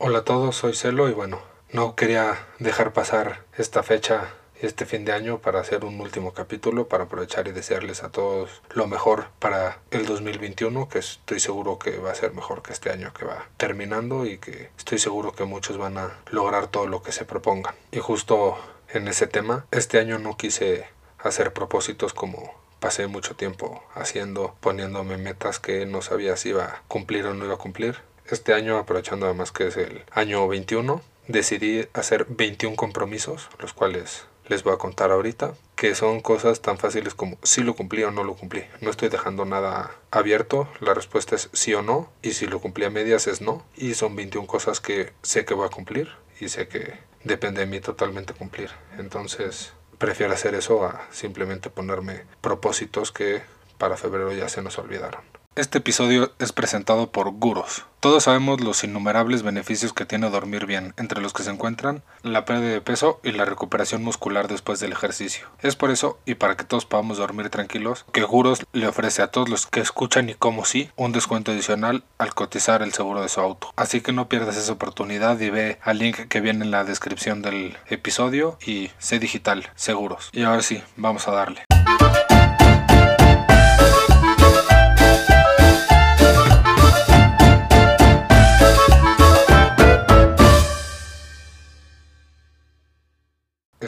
Hola a todos, soy Celo y bueno, no quería dejar pasar esta fecha este fin de año para hacer un último capítulo, para aprovechar y desearles a todos lo mejor para el 2021, que estoy seguro que va a ser mejor que este año que va terminando y que estoy seguro que muchos van a lograr todo lo que se propongan. Y justo en ese tema, este año no quise hacer propósitos como pasé mucho tiempo haciendo, poniéndome metas que no sabía si iba a cumplir o no iba a cumplir este año, aprovechando además que es el año 21, decidí hacer 21 compromisos, los cuales les voy a contar ahorita, que son cosas tan fáciles como si lo cumplí o no lo cumplí. No estoy dejando nada abierto, la respuesta es sí o no, y si lo cumplí a medias es no, y son 21 cosas que sé que voy a cumplir y sé que depende de mí totalmente cumplir. Entonces, prefiero hacer eso a simplemente ponerme propósitos que para febrero ya se nos olvidaron. Este episodio es presentado por Guros. Todos sabemos los innumerables beneficios que tiene dormir bien, entre los que se encuentran la pérdida de peso y la recuperación muscular después del ejercicio. Es por eso, y para que todos podamos dormir tranquilos, que Guros le ofrece a todos los que escuchan y como sí un descuento adicional al cotizar el seguro de su auto. Así que no pierdas esa oportunidad y ve al link que viene en la descripción del episodio y sé digital, seguros. Y ahora sí, vamos a darle.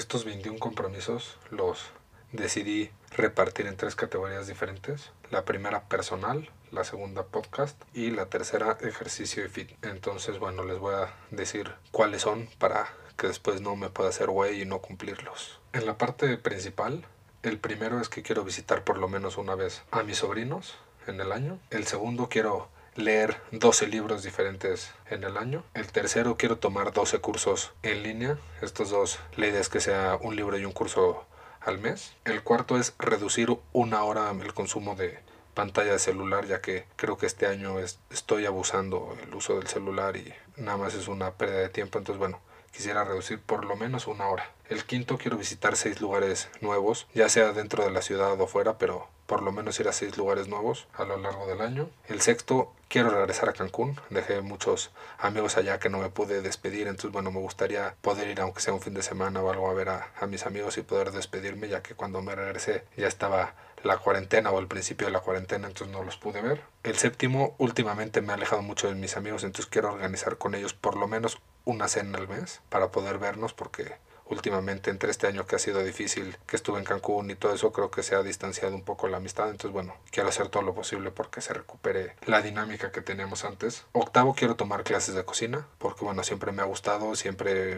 Estos 21 compromisos los decidí repartir en tres categorías diferentes. La primera personal, la segunda podcast y la tercera ejercicio y fit. Entonces, bueno, les voy a decir cuáles son para que después no me pueda hacer güey y no cumplirlos. En la parte principal, el primero es que quiero visitar por lo menos una vez a mis sobrinos en el año. El segundo quiero leer 12 libros diferentes en el año. El tercero, quiero tomar 12 cursos en línea. Estos dos, la idea es que sea un libro y un curso al mes. El cuarto es reducir una hora el consumo de pantalla de celular, ya que creo que este año estoy abusando el uso del celular y nada más es una pérdida de tiempo. Entonces, bueno, quisiera reducir por lo menos una hora. El quinto, quiero visitar seis lugares nuevos, ya sea dentro de la ciudad o fuera, pero por lo menos ir a seis lugares nuevos a lo largo del año. El sexto, quiero regresar a Cancún. Dejé muchos amigos allá que no me pude despedir, entonces bueno, me gustaría poder ir aunque sea un fin de semana o algo a ver a, mis amigos y poder despedirme, ya que cuando me regresé ya estaba la cuarentena o el principio de la cuarentena, entonces no los pude ver. El séptimo, últimamente me ha alejado mucho de mis amigos, entonces quiero organizar con ellos por lo menos una cena al mes para poder vernos porque últimamente entre este año que ha sido difícil, que estuve en Cancún y todo eso, creo que se ha distanciado un poco la amistad. Entonces, bueno, quiero hacer todo lo posible porque se recupere la dinámica que teníamos antes. Octavo, quiero tomar clases de cocina, porque bueno, siempre me ha gustado, siempre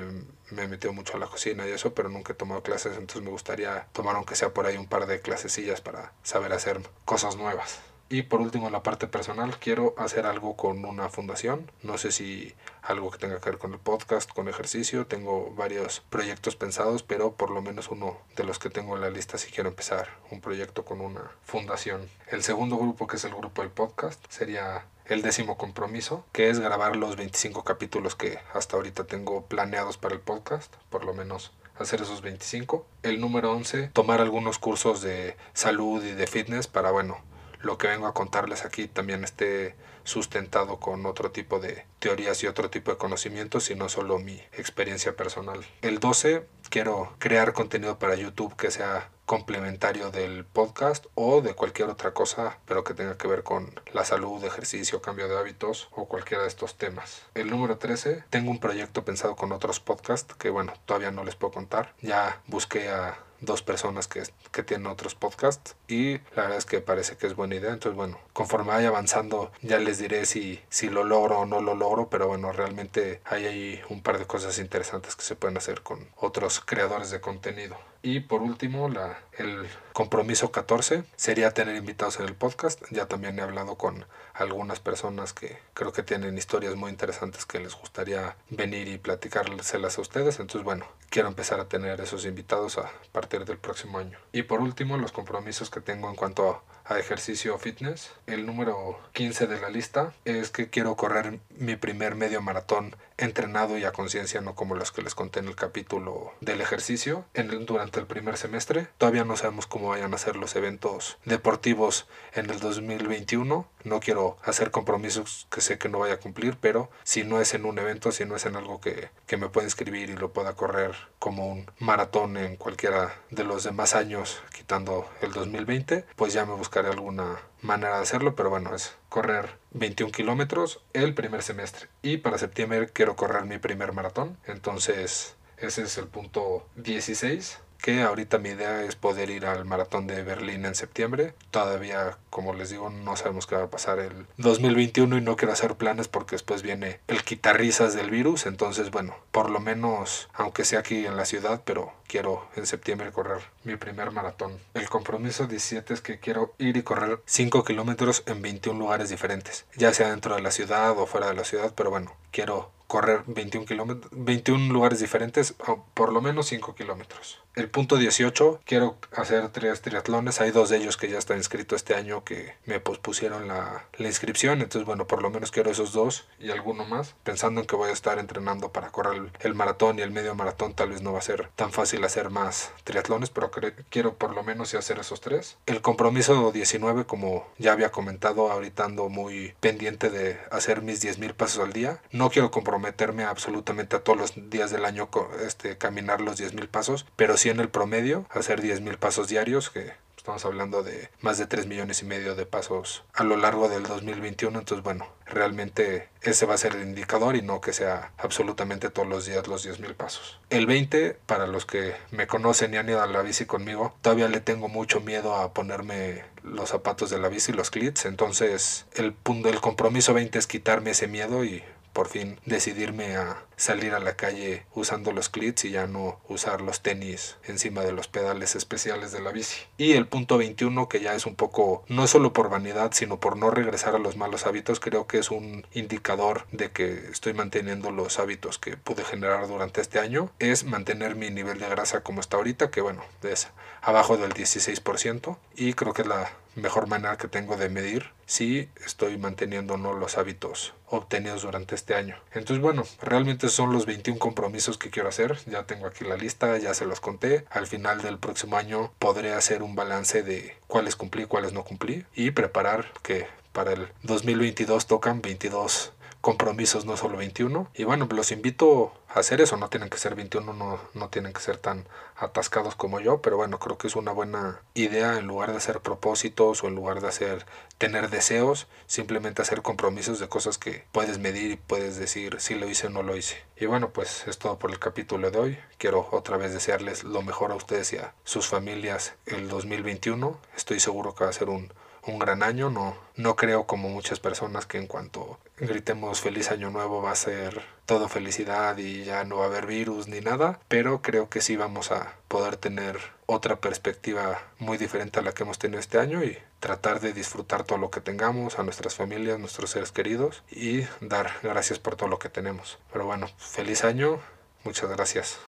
me he metido mucho a la cocina y eso, pero nunca he tomado clases, entonces me gustaría tomar aunque sea por ahí un par de clasecillas para saber hacer cosas nuevas. Y por último, en la parte personal, quiero hacer algo con una fundación. No sé si algo que tenga que ver con el podcast, con ejercicio. Tengo varios proyectos pensados, pero por lo menos uno de los que tengo en la lista si quiero empezar un proyecto con una fundación. El segundo grupo, que es el grupo del podcast, sería el décimo compromiso, que es grabar los 25 capítulos que hasta ahorita tengo planeados para el podcast, por lo menos hacer esos 25. El número 11, tomar algunos cursos de salud y de fitness para, bueno, lo que vengo a contarles aquí también esté sustentado con otro tipo de teorías y otro tipo de conocimientos y no solo mi experiencia personal. El 12 quiero crear contenido para YouTube que sea complementario del podcast o de cualquier otra cosa, pero que tenga que ver con la salud, ejercicio, cambio de hábitos o cualquiera de estos temas. El número 13, tengo un proyecto pensado con otros podcasts que bueno, todavía no les puedo contar. Ya busqué a dos personas que, que, tienen otros podcasts y la verdad es que parece que es buena idea. Entonces, bueno, conforme vaya avanzando ya les diré si, si lo logro o no lo logro, pero bueno, realmente hay ahí un par de cosas interesantes que se pueden hacer con otros creadores de contenido. Y por último, la, el compromiso 14 sería tener invitados en el podcast. Ya también he hablado con algunas personas que creo que tienen historias muy interesantes que les gustaría venir y platicárselas a ustedes. Entonces, bueno, quiero empezar a tener esos invitados a partir del próximo año. Y por último, los compromisos que tengo en cuanto a a ejercicio fitness. El número 15 de la lista es que quiero correr mi primer medio maratón entrenado y a conciencia, no como los que les conté en el capítulo del ejercicio, en durante durante el primer semestre. Todavía no sabemos cómo vayan a ser los eventos deportivos en el 2021. No quiero hacer compromisos que sé que no vaya a cumplir, pero si no es en un evento, si no es en algo que, que me pueda inscribir y lo pueda correr como un maratón en cualquiera de los demás años, quitando el 2020, pues ya me buscaré alguna manera de hacerlo, pero bueno, es correr 21 kilómetros el primer semestre. Y para septiembre quiero correr mi primer maratón, entonces ese es el punto 16 que ahorita mi idea es poder ir al maratón de Berlín en septiembre. Todavía, como les digo, no sabemos qué va a pasar el 2021 y no quiero hacer planes porque después viene el quitarrisas del virus. Entonces, bueno, por lo menos, aunque sea aquí en la ciudad, pero quiero en septiembre correr mi primer maratón. El compromiso 17 es que quiero ir y correr 5 kilómetros en 21 lugares diferentes, ya sea dentro de la ciudad o fuera de la ciudad, pero bueno, quiero correr 21, kilómetros, 21 lugares diferentes, o por lo menos 5 kilómetros. El punto 18, quiero hacer tres triatlones. Hay dos de ellos que ya están inscritos este año que me pospusieron la, la, inscripción. Entonces, bueno, por lo menos quiero esos dos y alguno más. Pensando en que voy a estar entrenando para correr el, maratón y el medio maratón, tal vez no va a ser tan fácil hacer más triatlones, pero quiero por lo menos hacer esos tres. El compromiso 19, como ya había comentado, ahorita ando muy pendiente de hacer mis 10.000 pasos al día. No quiero comprometerme absolutamente a todos los días del año este, caminar los 10.000 pasos, pero en el promedio, hacer 10.000 pasos diarios, que estamos hablando de más de 3 millones y medio de pasos a lo largo del 2021. Entonces, bueno, realmente ese va a ser el indicador y no que sea absolutamente todos los días los 10.000 pasos. El 20, para los que me conocen y han ido a la bici conmigo, todavía le tengo mucho miedo a ponerme los zapatos de la bici, los clits. Entonces, el punto, el compromiso 20 es quitarme ese miedo y por fin decidirme a salir a la calle usando los clits y ya no usar los tenis encima de los pedales especiales de la bici. Y el punto 21 que ya es un poco no solo por vanidad sino por no regresar a los malos hábitos creo que es un indicador de que estoy manteniendo los hábitos que pude generar durante este año es mantener mi nivel de grasa como está ahorita que bueno es abajo del 16% y creo que la mejor manera que tengo de medir si estoy manteniendo o no los hábitos obtenidos durante este año. Entonces, bueno, realmente son los 21 compromisos que quiero hacer. Ya tengo aquí la lista, ya se los conté. Al final del próximo año podré hacer un balance de cuáles cumplí, cuáles no cumplí y preparar que para el 2022 tocan 22 compromisos, no solo 21. Y bueno, los invito a hacer eso, no tienen que ser 21, no, no tienen que ser tan atascados como yo, pero bueno, creo que es una buena idea en lugar de hacer propósitos o en lugar de hacer tener deseos, simplemente hacer compromisos de cosas que puedes medir y puedes decir si lo hice o no lo hice. Y bueno, pues es todo por el capítulo de hoy. Quiero otra vez desearles lo mejor a ustedes y a sus familias el 2021. Estoy seguro que va a ser un un gran año. No, no creo como muchas personas que en cuanto gritemos feliz año nuevo va a ser todo felicidad y ya no va a haber virus ni nada. Pero creo que sí vamos a poder tener otra perspectiva muy diferente a la que hemos tenido este año y tratar de disfrutar todo lo que tengamos, a nuestras familias, nuestros seres queridos y dar gracias por todo lo que tenemos. Pero bueno, feliz año, muchas gracias.